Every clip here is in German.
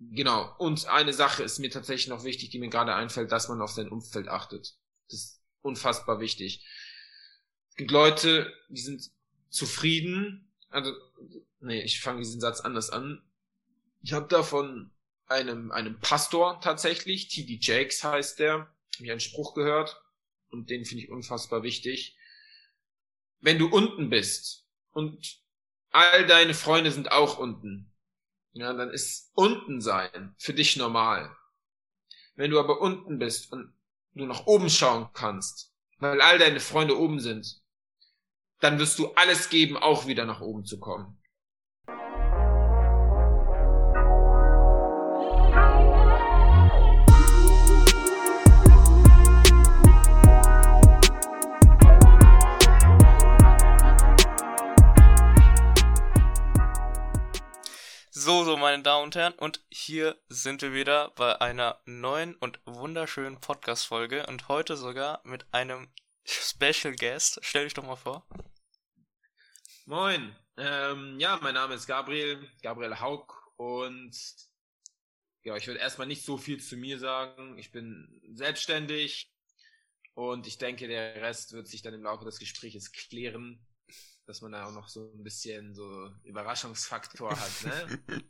genau. Und eine Sache ist mir tatsächlich noch wichtig, die mir gerade einfällt, dass man auf sein Umfeld achtet. Das ist unfassbar wichtig. Es gibt Leute, die sind zufrieden. Also, nee, ich fange diesen Satz anders an. Ich habe da von einem, einem Pastor tatsächlich, T.D. Jakes heißt der, ich einen Spruch gehört und den finde ich unfassbar wichtig. Wenn du unten bist und all deine Freunde sind auch unten, ja, dann ist unten sein für dich normal. Wenn du aber unten bist und du nach oben schauen kannst, weil all deine Freunde oben sind, dann wirst du alles geben, auch wieder nach oben zu kommen. So, so, meine Damen und Herren, und hier sind wir wieder bei einer neuen und wunderschönen Podcast-Folge und heute sogar mit einem Special Guest. Stell dich doch mal vor. Moin, ähm, ja, mein Name ist Gabriel, Gabriel Haug und ja, ich würde erstmal nicht so viel zu mir sagen. Ich bin selbstständig und ich denke, der Rest wird sich dann im Laufe des Gesprächs klären dass man da auch noch so ein bisschen so Überraschungsfaktor hat, ne?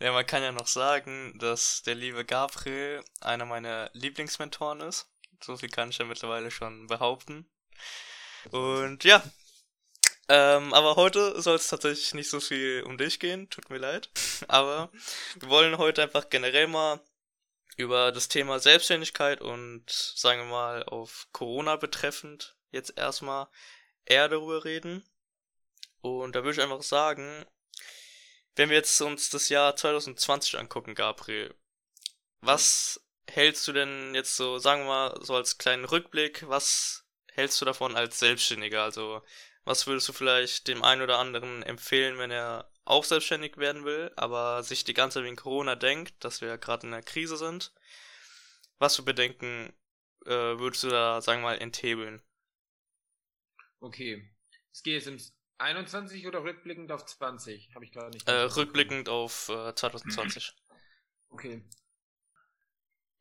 ja, man kann ja noch sagen, dass der liebe Gabriel einer meiner Lieblingsmentoren ist. So viel kann ich ja mittlerweile schon behaupten. Und ja. Ähm, aber heute soll es tatsächlich nicht so viel um dich gehen, tut mir leid. Aber wir wollen heute einfach generell mal über das Thema Selbstständigkeit und sagen wir mal auf Corona betreffend jetzt erstmal eher darüber reden. Und da würde ich einfach sagen, wenn wir jetzt uns das Jahr 2020 angucken, Gabriel, was hältst du denn jetzt so, sagen wir mal, so als kleinen Rückblick, was hältst du davon als Selbstständiger? Also, was würdest du vielleicht dem einen oder anderen empfehlen, wenn er auch selbstständig werden will, aber sich die ganze Zeit wegen Corona denkt, dass wir ja gerade in einer Krise sind? Was für Bedenken äh, würdest du da, sagen wir mal, enthebeln? Okay. Es geht jetzt ins 21 oder rückblickend auf 20? Habe ich gerade nicht. Äh, rückblickend auf äh, 2020. Okay.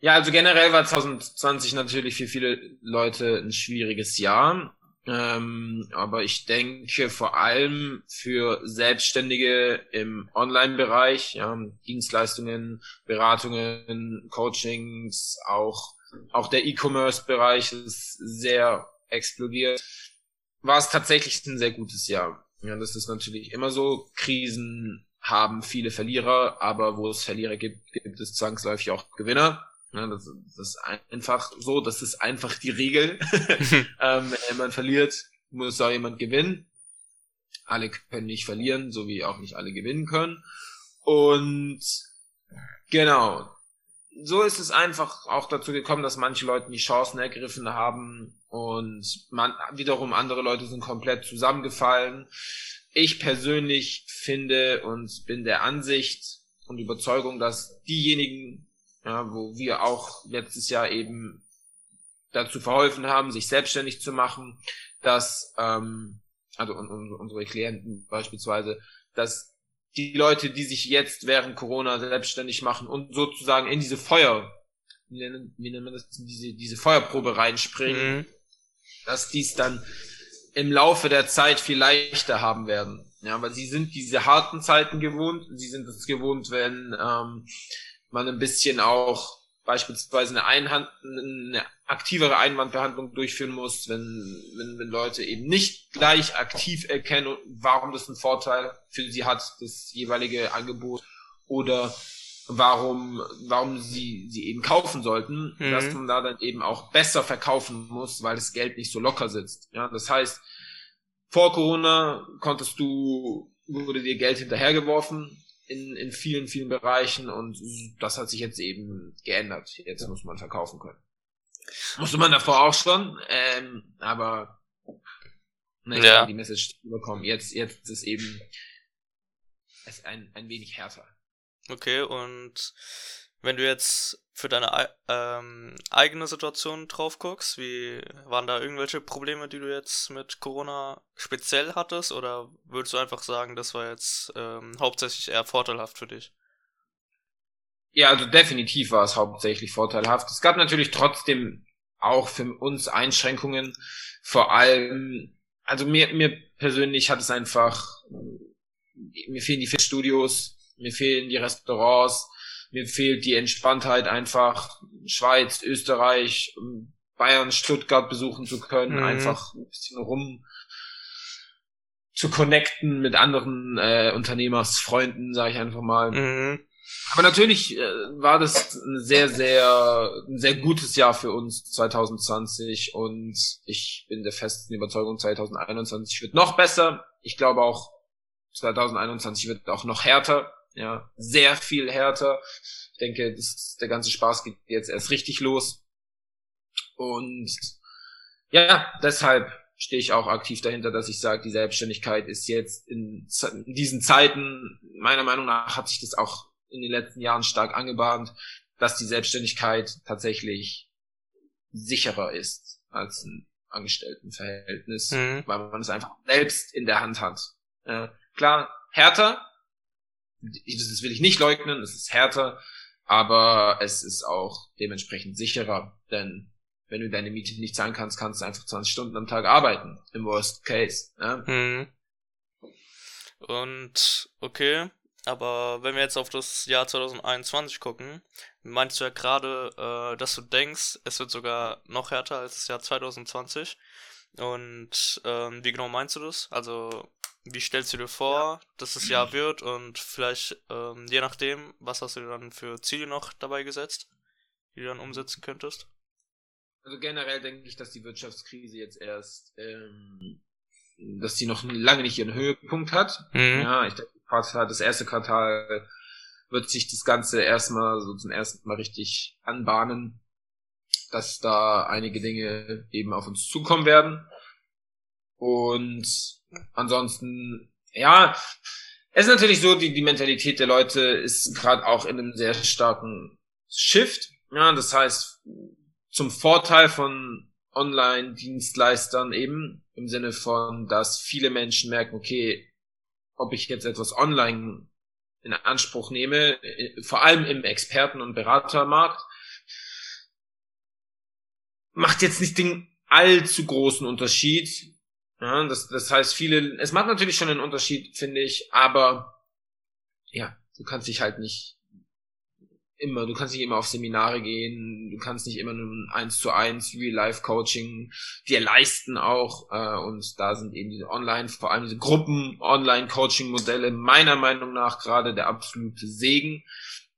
Ja, also generell war 2020 natürlich für viele Leute ein schwieriges Jahr. Ähm, aber ich denke vor allem für Selbstständige im Online-Bereich, ja, Dienstleistungen, Beratungen, Coachings, auch, auch der E-Commerce-Bereich ist sehr explodiert war es tatsächlich ein sehr gutes Jahr. Ja, das ist natürlich immer so. Krisen haben viele Verlierer, aber wo es Verlierer gibt, gibt es zwangsläufig auch Gewinner. Ja, das, das ist einfach so, das ist einfach die Regel. ähm, wenn jemand verliert, muss auch jemand gewinnen. Alle können nicht verlieren, so wie auch nicht alle gewinnen können. Und genau, so ist es einfach auch dazu gekommen, dass manche Leute die Chancen ergriffen haben und man, wiederum andere Leute sind komplett zusammengefallen. Ich persönlich finde und bin der Ansicht und Überzeugung, dass diejenigen, ja, wo wir auch letztes Jahr eben dazu verholfen haben, sich selbstständig zu machen, dass, ähm, also unsere Klienten beispielsweise, dass die Leute, die sich jetzt während Corona selbstständig machen und sozusagen in diese Feuer, wie nennt, wie nennt man das, diese, diese Feuerprobe reinspringen, mhm. dass dies dann im Laufe der Zeit viel leichter haben werden. Ja, weil sie sind diese harten Zeiten gewohnt, sie sind es gewohnt, wenn ähm, man ein bisschen auch beispielsweise eine, Einhand, eine aktivere Einwandbehandlung durchführen muss, wenn, wenn, wenn Leute eben nicht gleich aktiv erkennen, warum das einen Vorteil für sie hat, das jeweilige Angebot, oder warum, warum sie, sie eben kaufen sollten, mhm. dass man da dann eben auch besser verkaufen muss, weil das Geld nicht so locker sitzt. Ja, das heißt, vor Corona konntest du, wurde dir Geld hinterhergeworfen, in, in vielen, vielen Bereichen und das hat sich jetzt eben geändert. Jetzt muss man verkaufen können. Musste man davor auch schon, ähm, aber ne, ja. die Message bekommen. Jetzt, jetzt ist eben es ein, ein wenig härter. Okay, und wenn du jetzt für deine ähm, eigene Situation drauf guckst, wie waren da irgendwelche Probleme, die du jetzt mit Corona speziell hattest, oder würdest du einfach sagen, das war jetzt ähm, hauptsächlich eher vorteilhaft für dich? Ja, also definitiv war es hauptsächlich vorteilhaft. Es gab natürlich trotzdem auch für uns Einschränkungen. Vor allem, also mir, mir persönlich hat es einfach, mir fehlen die Fitstudios, mir fehlen die Restaurants, mir fehlt die Entspanntheit einfach, Schweiz, Österreich, Bayern, Stuttgart besuchen zu können, mhm. einfach ein bisschen rum zu connecten mit anderen äh, Unternehmersfreunden, sage ich einfach mal. Mhm. Aber natürlich äh, war das ein sehr, sehr, ein sehr gutes Jahr für uns 2020 und ich bin der festen Überzeugung, 2021 wird noch besser. Ich glaube auch, 2021 wird auch noch härter, ja, sehr viel härter. Ich denke, das, der ganze Spaß geht jetzt erst richtig los. Und ja, deshalb stehe ich auch aktiv dahinter, dass ich sage, die Selbstständigkeit ist jetzt in, in diesen Zeiten, meiner Meinung nach hat sich das auch in den letzten Jahren stark angebahnt, dass die Selbstständigkeit tatsächlich sicherer ist als ein Angestelltenverhältnis, mhm. weil man es einfach selbst in der Hand hat. Äh, klar, härter, das will ich nicht leugnen, es ist härter, aber es ist auch dementsprechend sicherer, denn wenn du deine Miete nicht zahlen kannst, kannst du einfach 20 Stunden am Tag arbeiten. Im Worst Case. Ja? Hm. Und okay, aber wenn wir jetzt auf das Jahr 2021 gucken, meinst du ja gerade, äh, dass du denkst, es wird sogar noch härter als das Jahr 2020. Und ähm, wie genau meinst du das? Also wie stellst du dir vor, ja. dass das Jahr wird und vielleicht ähm, je nachdem, was hast du dir dann für Ziele noch dabei gesetzt, die du dann umsetzen könntest? Also generell denke ich, dass die Wirtschaftskrise jetzt erst, ähm, dass sie noch lange nicht ihren Höhepunkt hat. Mhm. Ja, ich denke, das erste Quartal wird sich das Ganze erstmal so zum ersten Mal richtig anbahnen, dass da einige Dinge eben auf uns zukommen werden. Und ansonsten, ja, es ist natürlich so, die, die Mentalität der Leute ist gerade auch in einem sehr starken Shift. Ja, das heißt, zum Vorteil von Online-Dienstleistern eben, im Sinne von, dass viele Menschen merken, okay, ob ich jetzt etwas online in Anspruch nehme, vor allem im Experten- und Beratermarkt, macht jetzt nicht den allzu großen Unterschied. Ja, das, das heißt, viele, es macht natürlich schon einen Unterschied, finde ich, aber ja, du kannst dich halt nicht immer, du kannst nicht immer auf Seminare gehen, du kannst nicht immer nur eins zu eins Real-Life-Coaching dir leisten auch. Äh, und da sind eben diese Online, vor allem diese Gruppen-Online-Coaching-Modelle meiner Meinung nach gerade der absolute Segen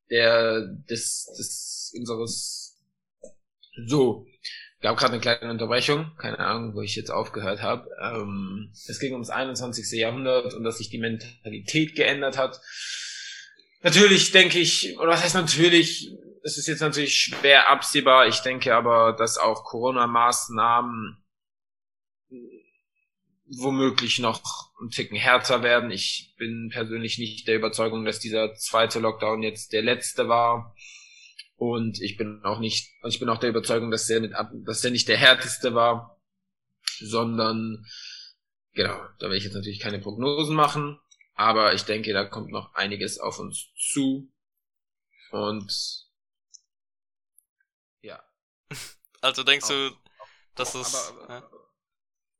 der des, des unseres so. Gab gerade eine kleine Unterbrechung, keine Ahnung, wo ich jetzt aufgehört habe. Ähm, es ging ums 21. Jahrhundert und dass sich die Mentalität geändert hat Natürlich denke ich, oder was heißt natürlich, es ist jetzt natürlich schwer absehbar. Ich denke aber, dass auch Corona-Maßnahmen womöglich noch ein Ticken härter werden. Ich bin persönlich nicht der Überzeugung, dass dieser zweite Lockdown jetzt der letzte war. Und ich bin auch nicht, ich bin auch der Überzeugung, dass der mit, dass der nicht der härteste war, sondern, genau, da werde ich jetzt natürlich keine Prognosen machen. Aber ich denke, da kommt noch einiges auf uns zu. Und ja. Also denkst du, dass es. Aber, ja?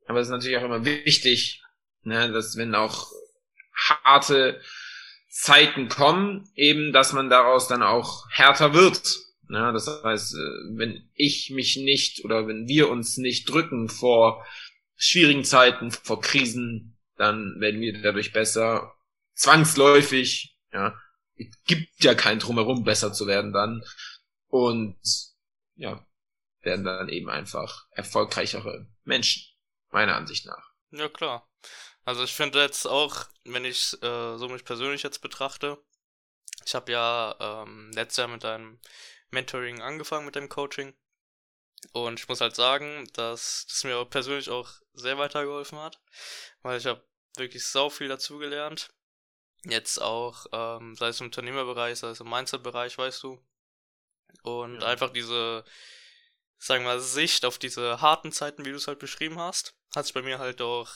aber es ist natürlich auch immer wichtig, ne, dass wenn auch harte Zeiten kommen, eben, dass man daraus dann auch härter wird. Ja, das heißt, äh, wenn ich mich nicht oder wenn wir uns nicht drücken vor schwierigen Zeiten, vor Krisen, dann werden wir dadurch besser. Zwangsläufig, ja. Es gibt ja kein Drumherum, besser zu werden dann. Und ja, werden dann eben einfach erfolgreichere Menschen, meiner Ansicht nach. Ja, klar. Also ich finde jetzt auch, wenn ich äh, so mich persönlich jetzt betrachte, ich habe ja ähm, letztes Jahr mit einem Mentoring angefangen, mit dem Coaching. Und ich muss halt sagen, dass das mir persönlich auch sehr weitergeholfen hat, weil ich habe wirklich sau viel dazugelernt. Jetzt auch, ähm, sei es im Unternehmerbereich, sei es im Mindset-Bereich, weißt du. Und ja. einfach diese, sagen wir mal, Sicht auf diese harten Zeiten, wie du es halt beschrieben hast, hat sich bei mir halt auch,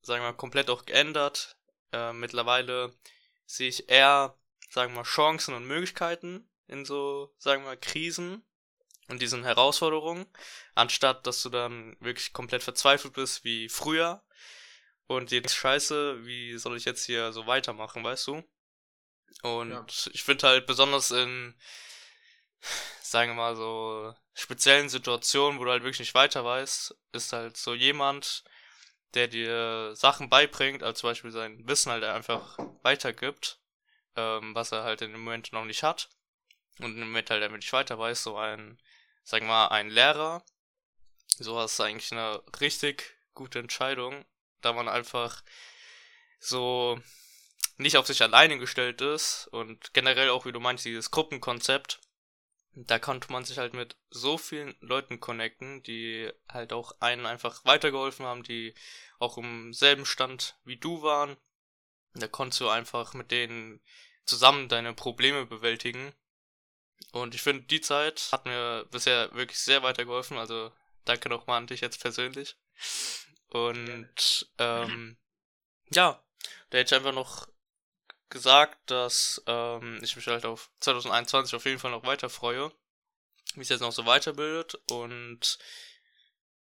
sagen wir mal, komplett auch geändert. Äh, mittlerweile sehe ich eher, sagen wir mal, Chancen und Möglichkeiten in so, sagen wir mal, Krisen und diesen Herausforderungen, anstatt dass du dann wirklich komplett verzweifelt bist wie früher und jetzt scheiße, wie soll ich jetzt hier so weitermachen, weißt du? Und ja. ich finde halt besonders in, sagen wir mal so, speziellen Situationen, wo du halt wirklich nicht weiter weißt, ist halt so jemand, der dir Sachen beibringt, als zum Beispiel sein Wissen halt einfach weitergibt, ähm, was er halt in dem Moment noch nicht hat. Und im Moment halt damit nicht weiter weiß, so ein, sagen wir mal, ein Lehrer, sowas ist eigentlich eine richtig gute Entscheidung, da man einfach so nicht auf sich alleine gestellt ist und generell auch, wie du meinst, dieses Gruppenkonzept, da konnte man sich halt mit so vielen Leuten connecten, die halt auch einen einfach weitergeholfen haben, die auch im selben Stand wie du waren. Da konntest du einfach mit denen zusammen deine Probleme bewältigen. Und ich finde, die Zeit hat mir bisher wirklich sehr weitergeholfen. Also danke nochmal an dich jetzt persönlich. Und ähm, ja, da hätte ich einfach noch gesagt, dass ähm, ich mich halt auf 2021 auf jeden Fall noch weiter freue, wie es jetzt noch so weiterbildet. Und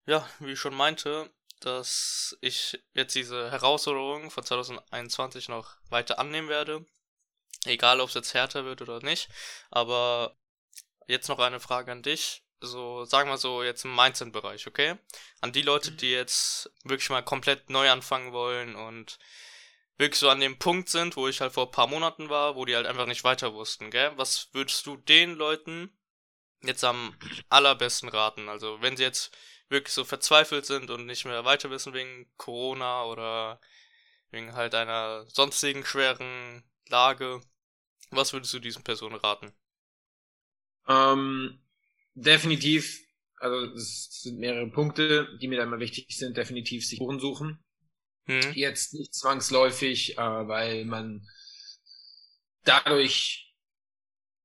ja, wie ich schon meinte, dass ich jetzt diese Herausforderung von 2021 noch weiter annehmen werde, egal ob es jetzt härter wird oder nicht, aber jetzt noch eine Frage an dich, so sagen wir so jetzt im Mindset-Bereich, okay? An die Leute, mhm. die jetzt wirklich mal komplett neu anfangen wollen und wirklich so an dem Punkt sind, wo ich halt vor ein paar Monaten war, wo die halt einfach nicht weiter wussten, gell? Was würdest du den Leuten jetzt am allerbesten raten? Also, wenn sie jetzt wirklich so verzweifelt sind und nicht mehr weiter wissen wegen Corona oder wegen halt einer sonstigen schweren Lage, was würdest du diesen Personen raten? Ähm, definitiv, also es sind mehrere Punkte, die mir da immer wichtig sind, definitiv sich Spuren suchen. Hm. Jetzt nicht zwangsläufig, äh, weil man dadurch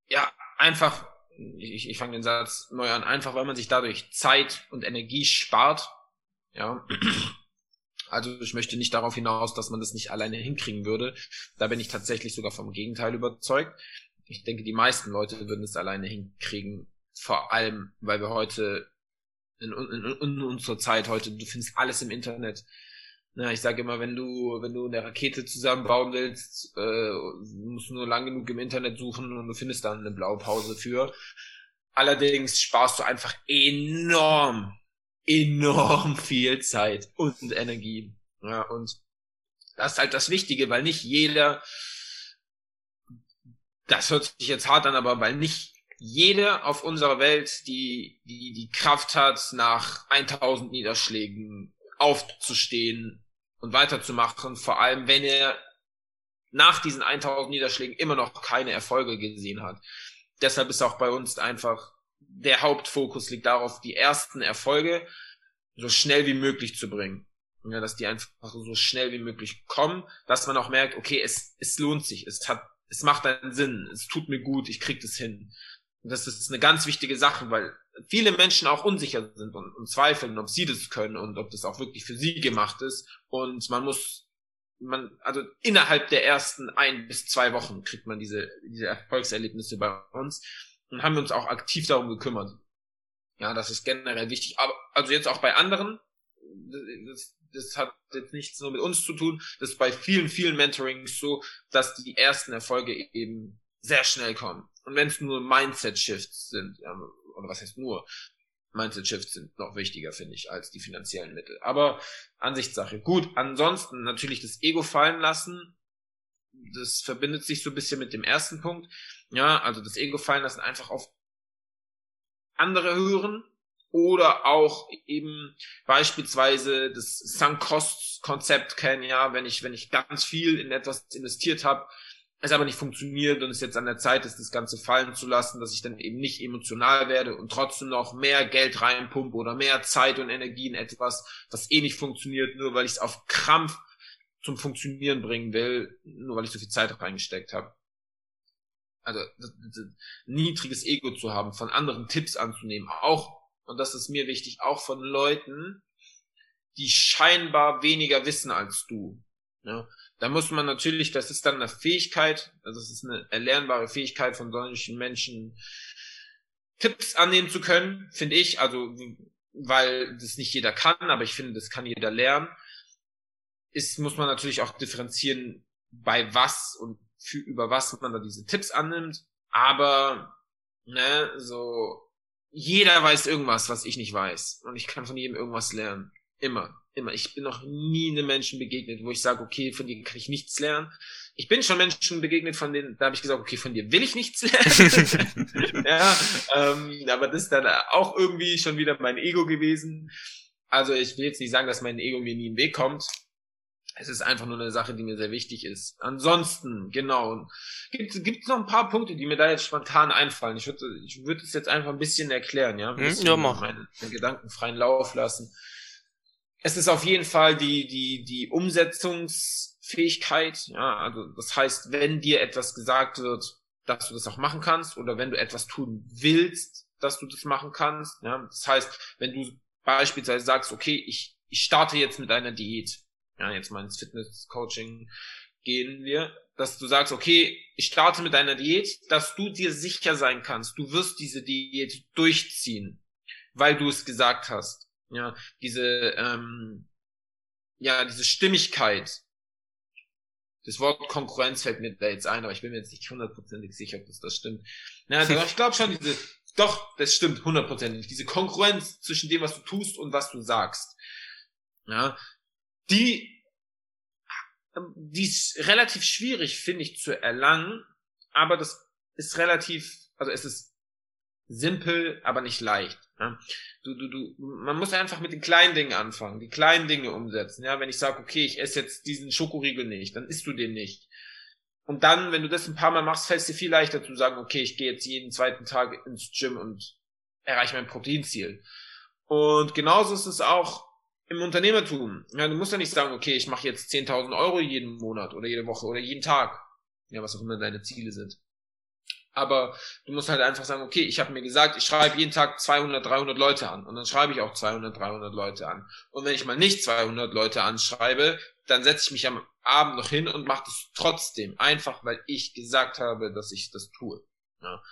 ja einfach, ich, ich fange den Satz neu an, einfach weil man sich dadurch Zeit und Energie spart. Ja. Also ich möchte nicht darauf hinaus, dass man das nicht alleine hinkriegen würde. Da bin ich tatsächlich sogar vom Gegenteil überzeugt. Ich denke, die meisten Leute würden es alleine hinkriegen. Vor allem, weil wir heute in, in, in unserer Zeit heute, du findest alles im Internet. Na, ich sage immer, wenn du, wenn du eine Rakete zusammenbauen willst, äh, musst du nur lang genug im Internet suchen und du findest dann eine Blaupause für. Allerdings sparst du einfach enorm, enorm viel Zeit und Energie. Ja, und das ist halt das Wichtige, weil nicht jeder, das hört sich jetzt hart an, aber weil nicht jeder auf unserer Welt die, die, die Kraft hat, nach 1000 Niederschlägen aufzustehen und weiterzumachen, vor allem wenn er nach diesen 1000 Niederschlägen immer noch keine Erfolge gesehen hat. Deshalb ist auch bei uns einfach der Hauptfokus liegt darauf, die ersten Erfolge so schnell wie möglich zu bringen. Ja, dass die einfach so schnell wie möglich kommen, dass man auch merkt, okay, es, es lohnt sich, es hat, es macht einen Sinn, es tut mir gut, ich krieg das hin. Das ist eine ganz wichtige Sache, weil viele Menschen auch unsicher sind und, und zweifeln, ob sie das können und ob das auch wirklich für sie gemacht ist. Und man muss, man, also innerhalb der ersten ein bis zwei Wochen kriegt man diese, diese Erfolgserlebnisse bei uns und haben uns auch aktiv darum gekümmert. Ja, das ist generell wichtig. Aber, also jetzt auch bei anderen, das, das hat jetzt nichts nur mit uns zu tun. Das ist bei vielen, vielen Mentorings so, dass die ersten Erfolge eben sehr schnell kommen. Und wenn es nur Mindset-Shifts sind, ja, oder was heißt nur, Mindset-Shifts sind noch wichtiger, finde ich, als die finanziellen Mittel. Aber Ansichtssache. Gut, ansonsten natürlich das Ego fallen lassen. Das verbindet sich so ein bisschen mit dem ersten Punkt. Ja, also das Ego fallen lassen, einfach auf andere hören oder auch eben beispielsweise das Sunk-Cost-Konzept kennen, ja, wenn ich, wenn ich ganz viel in etwas investiert habe, es aber nicht funktioniert und es jetzt an der Zeit ist, das Ganze fallen zu lassen, dass ich dann eben nicht emotional werde und trotzdem noch mehr Geld reinpumpe oder mehr Zeit und Energie in etwas, was eh nicht funktioniert, nur weil ich es auf Krampf zum Funktionieren bringen will, nur weil ich so viel Zeit reingesteckt habe. Also das, das, niedriges Ego zu haben, von anderen Tipps anzunehmen, auch, und das ist mir wichtig, auch von Leuten, die scheinbar weniger wissen als du. Ja, da muss man natürlich, das ist dann eine Fähigkeit, also es ist eine erlernbare Fähigkeit von solchen Menschen, Tipps annehmen zu können, finde ich, also weil das nicht jeder kann, aber ich finde, das kann jeder lernen. Ist, muss man natürlich auch differenzieren, bei was und für, über was man da diese Tipps annimmt. Aber, ne, so, jeder weiß irgendwas, was ich nicht weiß. Und ich kann von jedem irgendwas lernen. Immer, immer. Ich bin noch nie einem Menschen begegnet, wo ich sage, okay, von dir kann ich nichts lernen. Ich bin schon Menschen begegnet, von denen, da habe ich gesagt, okay, von dir will ich nichts lernen. ja, ähm, aber das ist dann auch irgendwie schon wieder mein Ego gewesen. Also ich will jetzt nicht sagen, dass mein Ego mir nie den Weg kommt. Es ist einfach nur eine Sache, die mir sehr wichtig ist. Ansonsten, genau, gibt es noch ein paar Punkte, die mir da jetzt spontan einfallen. Ich würde ich würde es jetzt einfach ein bisschen erklären, ja, ein hm, bisschen ja, mach. Meinen, meinen Gedanken freien Lauf lassen es ist auf jeden Fall die, die, die Umsetzungsfähigkeit. Ja, also das heißt, wenn dir etwas gesagt wird, dass du das auch machen kannst oder wenn du etwas tun willst, dass du das machen kannst. Ja, das heißt, wenn du beispielsweise sagst, okay, ich, ich starte jetzt mit einer Diät. Ja, jetzt mal ins Fitness-Coaching gehen wir, dass du sagst, okay, ich starte mit einer Diät, dass du dir sicher sein kannst, du wirst diese Diät durchziehen, weil du es gesagt hast. Ja, diese, ähm, ja, diese Stimmigkeit. Das Wort Konkurrenz fällt mir da jetzt ein, aber ich bin mir jetzt nicht hundertprozentig sicher, ob das das stimmt. Ja, also ich glaube schon, diese, doch, das stimmt hundertprozentig. Diese Konkurrenz zwischen dem, was du tust und was du sagst. Ja, die, die ist relativ schwierig, finde ich, zu erlangen, aber das ist relativ, also es ist simpel, aber nicht leicht. Ja? Du, du, du, man muss einfach mit den kleinen Dingen anfangen, die kleinen Dinge umsetzen. Ja, wenn ich sage, okay, ich esse jetzt diesen Schokoriegel nicht, dann isst du den nicht. Und dann, wenn du das ein paar Mal machst, fällt es dir viel leichter zu sagen, okay, ich gehe jetzt jeden zweiten Tag ins Gym und erreiche mein Proteinziel. Und genauso ist es auch im Unternehmertum. Ja, du musst ja nicht sagen, okay, ich mache jetzt 10.000 Euro jeden Monat oder jede Woche oder jeden Tag. Ja, was auch immer deine Ziele sind. Aber du musst halt einfach sagen, okay, ich habe mir gesagt, ich schreibe jeden Tag 200, 300 Leute an. Und dann schreibe ich auch 200, 300 Leute an. Und wenn ich mal nicht 200 Leute anschreibe, dann setze ich mich am Abend noch hin und mache das trotzdem. Einfach, weil ich gesagt habe, dass ich das tue. Ja.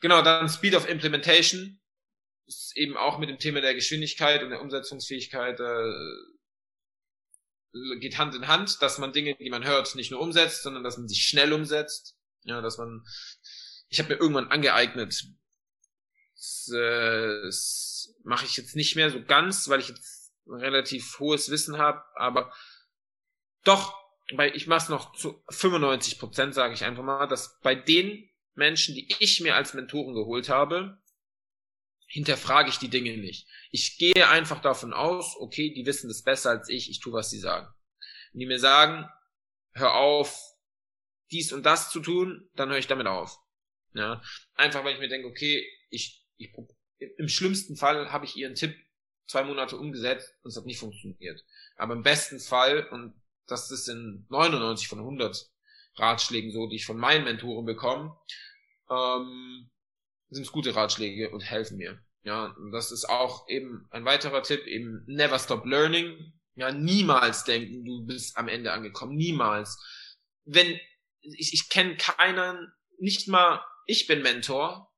Genau, dann Speed of Implementation. Ist eben auch mit dem Thema der Geschwindigkeit und der Umsetzungsfähigkeit äh, geht Hand in Hand, dass man Dinge, die man hört, nicht nur umsetzt, sondern dass man sie schnell umsetzt. Ja, dass man ich habe mir irgendwann angeeignet. Das, äh, das mache ich jetzt nicht mehr so ganz, weil ich jetzt relativ hohes Wissen habe, aber doch, weil ich mache es noch zu 95 Prozent, sage ich einfach mal, dass bei den Menschen, die ich mir als Mentoren geholt habe, hinterfrage ich die Dinge nicht. Ich gehe einfach davon aus, okay, die wissen das besser als ich, ich tue, was sie sagen. Wenn die mir sagen, hör auf, dies und das zu tun, dann höre ich damit auf. Ja, einfach weil ich mir denke, okay, ich, ich im schlimmsten Fall habe ich ihren Tipp zwei Monate umgesetzt und es hat nicht funktioniert. Aber im besten Fall, und das ist in 99 von 100 Ratschlägen so, die ich von meinen Mentoren bekomme, ähm, sind es gute Ratschläge und helfen mir. Ja, und das ist auch eben ein weiterer Tipp, eben never stop learning. Ja, niemals denken, du bist am Ende angekommen. Niemals. Wenn, ich, ich kenne keinen, nicht mal ich bin Mentor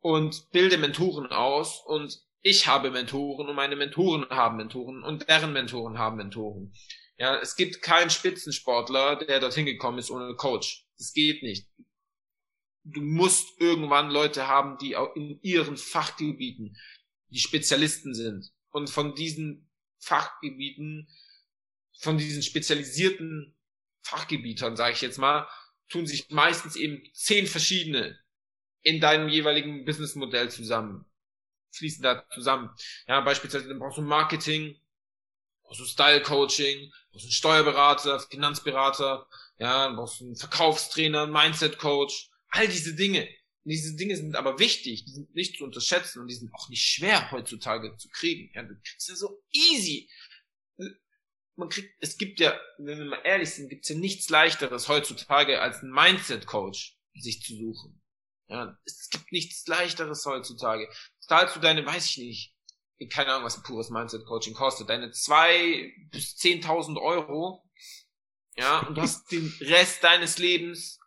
und bilde Mentoren aus und ich habe Mentoren und meine Mentoren haben Mentoren und deren Mentoren haben Mentoren. Ja, es gibt keinen Spitzensportler, der dorthin gekommen ist ohne Coach. Das geht nicht. Du musst irgendwann Leute haben, die auch in ihren Fachgebieten die Spezialisten sind. Und von diesen Fachgebieten, von diesen spezialisierten Fachgebietern, sage ich jetzt mal, tun sich meistens eben zehn verschiedene in deinem jeweiligen Businessmodell zusammen, fließen da zusammen. Ja, beispielsweise dann brauchst du Marketing, brauchst du Style Coaching, brauchst du einen Steuerberater, Finanzberater, ja, brauchst du einen Verkaufstrainer, einen Mindset Coach, all diese Dinge. diese Dinge sind aber wichtig, die sind nicht zu unterschätzen und die sind auch nicht schwer heutzutage zu kriegen. Ja, du kriegst ja so easy man kriegt, es gibt ja, wenn wir mal ehrlich sind, gibt es ja nichts leichteres heutzutage als einen Mindset-Coach sich zu suchen. Ja, es gibt nichts leichteres heutzutage. Zahlst du deine, weiß ich nicht, keine Ahnung, was ein pures Mindset-Coaching kostet, deine zwei bis zehntausend Euro Ja, und du hast den Rest deines Lebens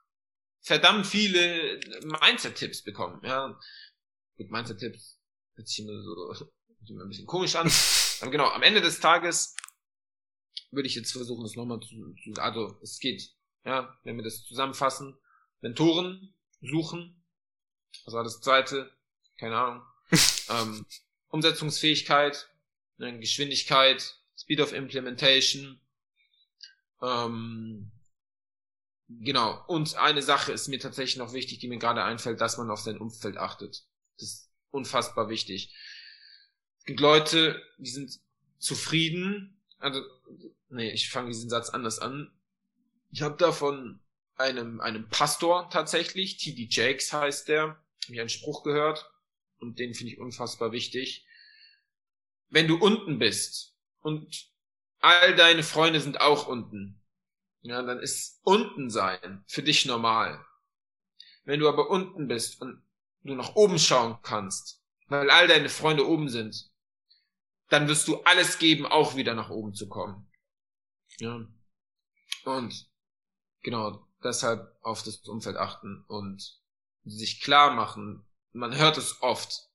verdammt viele Mindset-Tipps bekommen. Ja, mit Mindset-Tipps hört sich immer so immer ein bisschen komisch an. Aber genau, am Ende des Tages würde ich jetzt versuchen, das nochmal zu, zu, also es geht, ja, wenn wir das zusammenfassen, Mentoren suchen, was war das zweite? Keine Ahnung. ähm, Umsetzungsfähigkeit, ne, Geschwindigkeit, Speed of Implementation, ähm, genau. Und eine Sache ist mir tatsächlich noch wichtig, die mir gerade einfällt, dass man auf sein Umfeld achtet. Das ist unfassbar wichtig. Es gibt Leute, die sind zufrieden. Also, nee, ich fange diesen Satz anders an. Ich habe da von einem, einem Pastor tatsächlich, T.D. Jakes heißt der, ich einen Spruch gehört und den finde ich unfassbar wichtig. Wenn du unten bist und all deine Freunde sind auch unten. Ja, dann ist unten sein für dich normal. Wenn du aber unten bist und du nach oben schauen kannst, weil all deine Freunde oben sind, dann wirst du alles geben, auch wieder nach oben zu kommen. Ja. Und genau, deshalb auf das Umfeld achten und sich klar machen. Man hört es oft.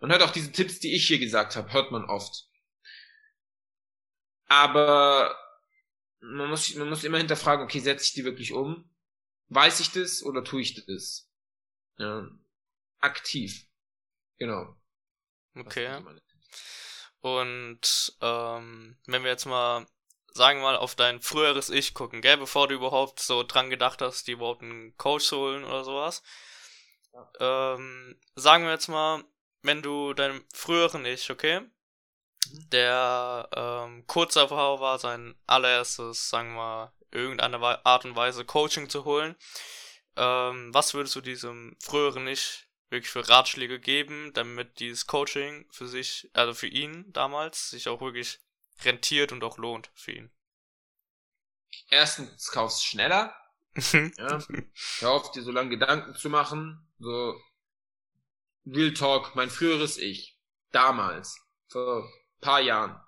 Man hört auch diese Tipps, die ich hier gesagt habe, hört man oft. Aber man muss, man muss immer hinterfragen, okay, setze ich die wirklich um? Weiß ich das oder tue ich das? Ja, aktiv. Genau. Okay. Und ähm, wenn wir jetzt mal, sagen wir mal, auf dein früheres Ich gucken, gell, bevor du überhaupt so dran gedacht hast, die überhaupt einen Coach holen oder sowas. Ja. Ähm, sagen wir jetzt mal, wenn du deinem früheren Ich, okay, der ähm, kurz davor war, sein allererstes, sagen wir mal, irgendeine Art und Weise Coaching zu holen. Ähm, was würdest du diesem früheren nicht wirklich für Ratschläge geben, damit dieses Coaching für sich, also für ihn damals, sich auch wirklich rentiert und auch lohnt für ihn? Erstens, kaufst schneller. ja. Hör auf, dir so lange Gedanken zu machen. So, Real Talk, mein früheres Ich. Damals. Vor paar Jahren.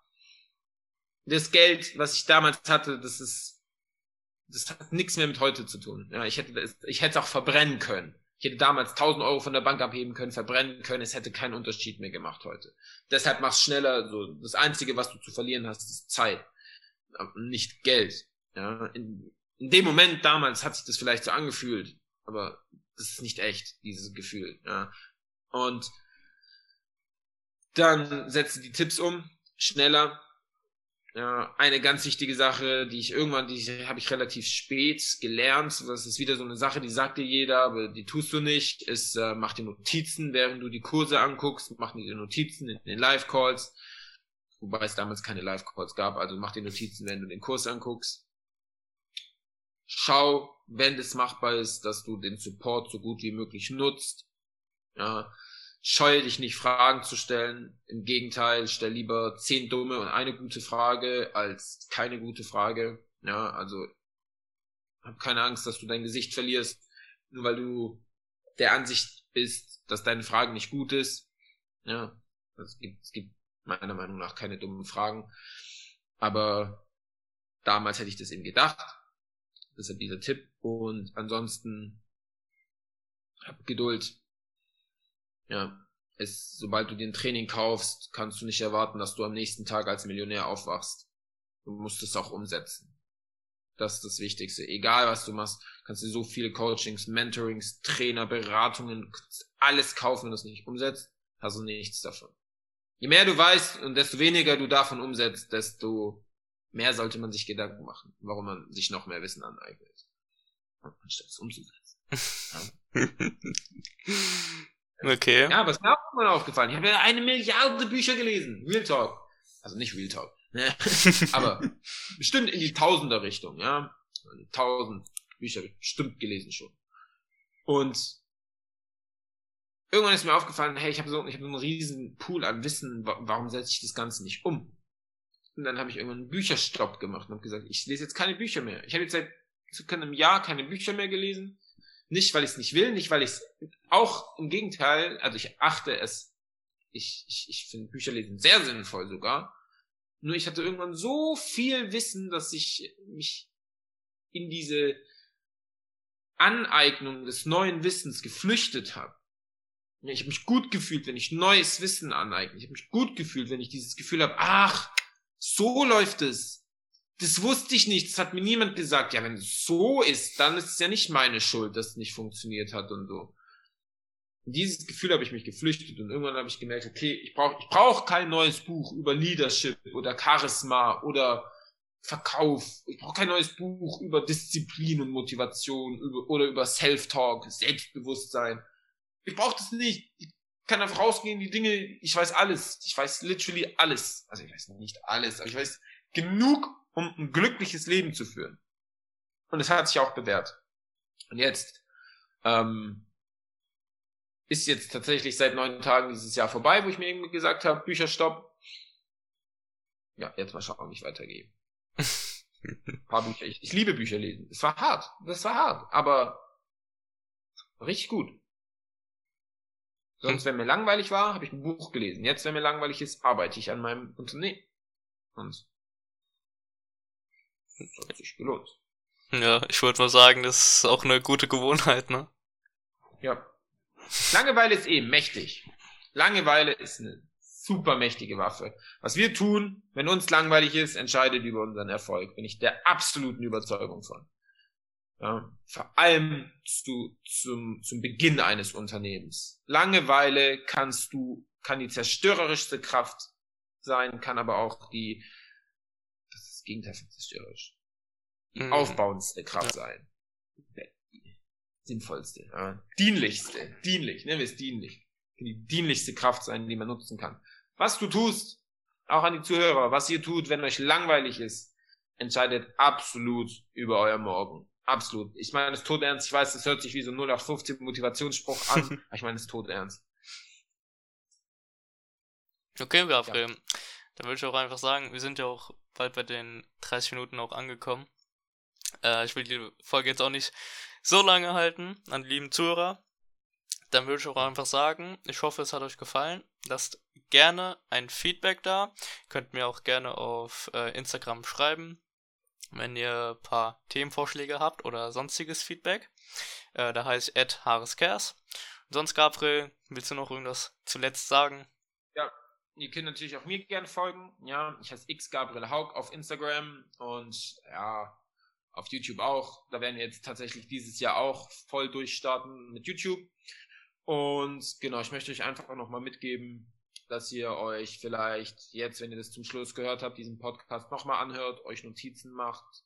Das Geld, was ich damals hatte, das ist, das hat nichts mehr mit heute zu tun. Ja, ich hätte, ich hätte es auch verbrennen können. Ich hätte damals 1000 Euro von der Bank abheben können, verbrennen können. Es hätte keinen Unterschied mehr gemacht heute. Deshalb mach's schneller. So, das einzige, was du zu verlieren hast, ist Zeit, nicht Geld. Ja, in, in dem Moment damals hat sich das vielleicht so angefühlt, aber das ist nicht echt, dieses Gefühl. Ja. Und dann setze die Tipps um, schneller. Ja, eine ganz wichtige Sache, die ich irgendwann, die habe ich relativ spät gelernt. Das ist wieder so eine Sache, die sagt dir jeder, aber die tust du nicht. Ist, äh, mach dir Notizen, während du die Kurse anguckst, mach dir Notizen in den Live-Calls. Wobei es damals keine Live-Calls gab, also mach dir Notizen, wenn du den Kurs anguckst. Schau, wenn es machbar ist, dass du den Support so gut wie möglich nutzt. Ja, scheue dich nicht, Fragen zu stellen. Im Gegenteil, stell lieber zehn dumme und eine gute Frage als keine gute Frage. Ja, also hab keine Angst, dass du dein Gesicht verlierst, nur weil du der Ansicht bist, dass deine Frage nicht gut ist. Ja, es gibt, es gibt meiner Meinung nach keine dummen Fragen. Aber damals hätte ich das eben gedacht. Deshalb dieser Tipp. Und ansonsten hab Geduld ja, es, sobald du dir ein Training kaufst, kannst du nicht erwarten, dass du am nächsten Tag als Millionär aufwachst. Du musst es auch umsetzen. Das ist das Wichtigste. Egal was du machst, kannst du so viele Coachings, Mentorings, Trainer, Beratungen, alles kaufen, wenn du es nicht umsetzt, hast du nichts davon. Je mehr du weißt und desto weniger du davon umsetzt, desto mehr sollte man sich Gedanken machen, warum man sich noch mehr Wissen aneignet. Anstatt es umzusetzen. Okay. Ja, aber es ist mir auch mal aufgefallen. Ich habe ja eine Milliarde Bücher gelesen. Real Talk. Also nicht Real Talk. Aber bestimmt in die Tausender Richtung, ja. Tausend Bücher bestimmt gelesen schon. Und irgendwann ist mir aufgefallen, hey, ich habe so, hab so einen riesen Pool an Wissen, warum setze ich das Ganze nicht um? Und dann habe ich irgendwann einen Bücherstopp gemacht und habe gesagt, ich lese jetzt keine Bücher mehr. Ich habe jetzt seit zu einem Jahr keine Bücher mehr gelesen. Nicht, weil ich es nicht will, nicht, weil ich es auch im Gegenteil, also ich achte es, ich, ich, ich finde Bücherlesen sehr sinnvoll sogar. Nur ich hatte irgendwann so viel Wissen, dass ich mich in diese Aneignung des neuen Wissens geflüchtet habe. Ich habe mich gut gefühlt, wenn ich neues Wissen aneigne. Ich habe mich gut gefühlt, wenn ich dieses Gefühl habe, ach, so läuft es. Das wusste ich nicht, das hat mir niemand gesagt. Ja, wenn es so ist, dann ist es ja nicht meine Schuld, dass es nicht funktioniert hat und so. In dieses Gefühl habe ich mich geflüchtet und irgendwann habe ich gemerkt, okay, ich brauche ich brauch kein neues Buch über Leadership oder Charisma oder Verkauf. Ich brauche kein neues Buch über Disziplin und Motivation über, oder über Self-Talk, Selbstbewusstsein. Ich brauche das nicht. Ich kann einfach rausgehen, die Dinge, ich weiß alles. Ich weiß literally alles. Also ich weiß nicht alles, aber ich weiß genug, um ein glückliches Leben zu führen. Und es hat sich auch bewährt. Und jetzt ähm, ist jetzt tatsächlich seit neun Tagen dieses Jahr vorbei, wo ich mir irgendwie gesagt habe, Bücherstopp. Ja, jetzt mal schauen, wie ich weitergehe. Ein paar Bücher. Ich, ich liebe Bücher lesen. Es war hart. Das war hart. Aber richtig gut. Sonst, wenn mir langweilig war, habe ich ein Buch gelesen. Jetzt, wenn mir langweilig ist, arbeite ich an meinem Unternehmen. Und das hat sich gelohnt. Ja, ich wollte mal sagen, das ist auch eine gute Gewohnheit, ne? Ja. Langeweile ist eh mächtig. Langeweile ist eine super mächtige Waffe. Was wir tun, wenn uns langweilig ist, entscheidet über unseren Erfolg. Bin ich der absoluten Überzeugung von. Ja, vor allem zu, zum, zum Beginn eines Unternehmens. Langeweile kannst du, kann die zerstörerischste Kraft sein, kann aber auch die, Gegenteil von zerstörerisch, mhm. aufbauendste Kraft sein sinnvollste, ja. dienlichste, dienlich, nennen wir es dienlich. Die dienlichste Kraft sein, die man nutzen kann. Was du tust, auch an die Zuhörer, was ihr tut, wenn euch langweilig ist, entscheidet absolut über euer Morgen. Absolut. Ich meine es tot ernst. Ich weiß, das hört sich wie so 0815 Motivationsspruch an, aber ich meine es tot ernst. Okay, Gabriel. Ja. Dann würde ich auch einfach sagen, wir sind ja auch bald bei den 30 Minuten auch angekommen. Äh, ich will die Folge jetzt auch nicht so lange halten an die lieben Zuhörer. Dann würde ich auch einfach sagen, ich hoffe, es hat euch gefallen. Lasst gerne ein Feedback da. Könnt mir auch gerne auf äh, Instagram schreiben, wenn ihr ein paar Themenvorschläge habt oder sonstiges Feedback. Äh, da heißt Ed Haareskers. Sonst, Gabriel, willst du noch irgendwas zuletzt sagen? Ja, ihr könnt natürlich auch mir gerne folgen. Ja, ich heiße X Gabriel Haug auf Instagram und ja, auf YouTube auch. Da werden wir jetzt tatsächlich dieses Jahr auch voll durchstarten mit YouTube. Und genau, ich möchte euch einfach nochmal mitgeben, dass ihr euch vielleicht jetzt, wenn ihr das zum Schluss gehört habt, diesen Podcast nochmal anhört, euch Notizen macht.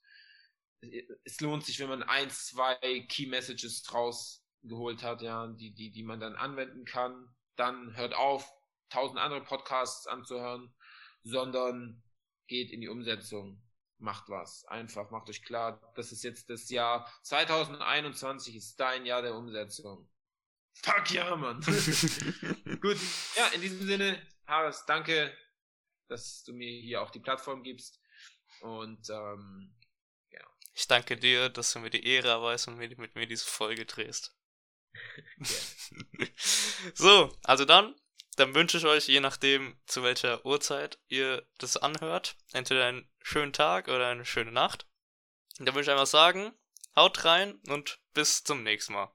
Es lohnt sich, wenn man ein, zwei Key Messages draus geholt hat, ja, die, die, die man dann anwenden kann. Dann hört auf, tausend andere Podcasts anzuhören, sondern geht in die Umsetzung macht was. Einfach, macht euch klar, das ist jetzt das Jahr 2021 ist dein Jahr der Umsetzung. Fuck ja, Mann. Gut, ja, in diesem Sinne, Haris, danke, dass du mir hier auch die Plattform gibst. Und ähm, ja. Ich danke dir, dass du mir die Ehre erweist und mit, mit mir diese Folge drehst. so, also dann dann wünsche ich euch, je nachdem, zu welcher Uhrzeit ihr das anhört, entweder einen schönen Tag oder eine schöne Nacht. Dann würde ich einfach sagen, haut rein und bis zum nächsten Mal.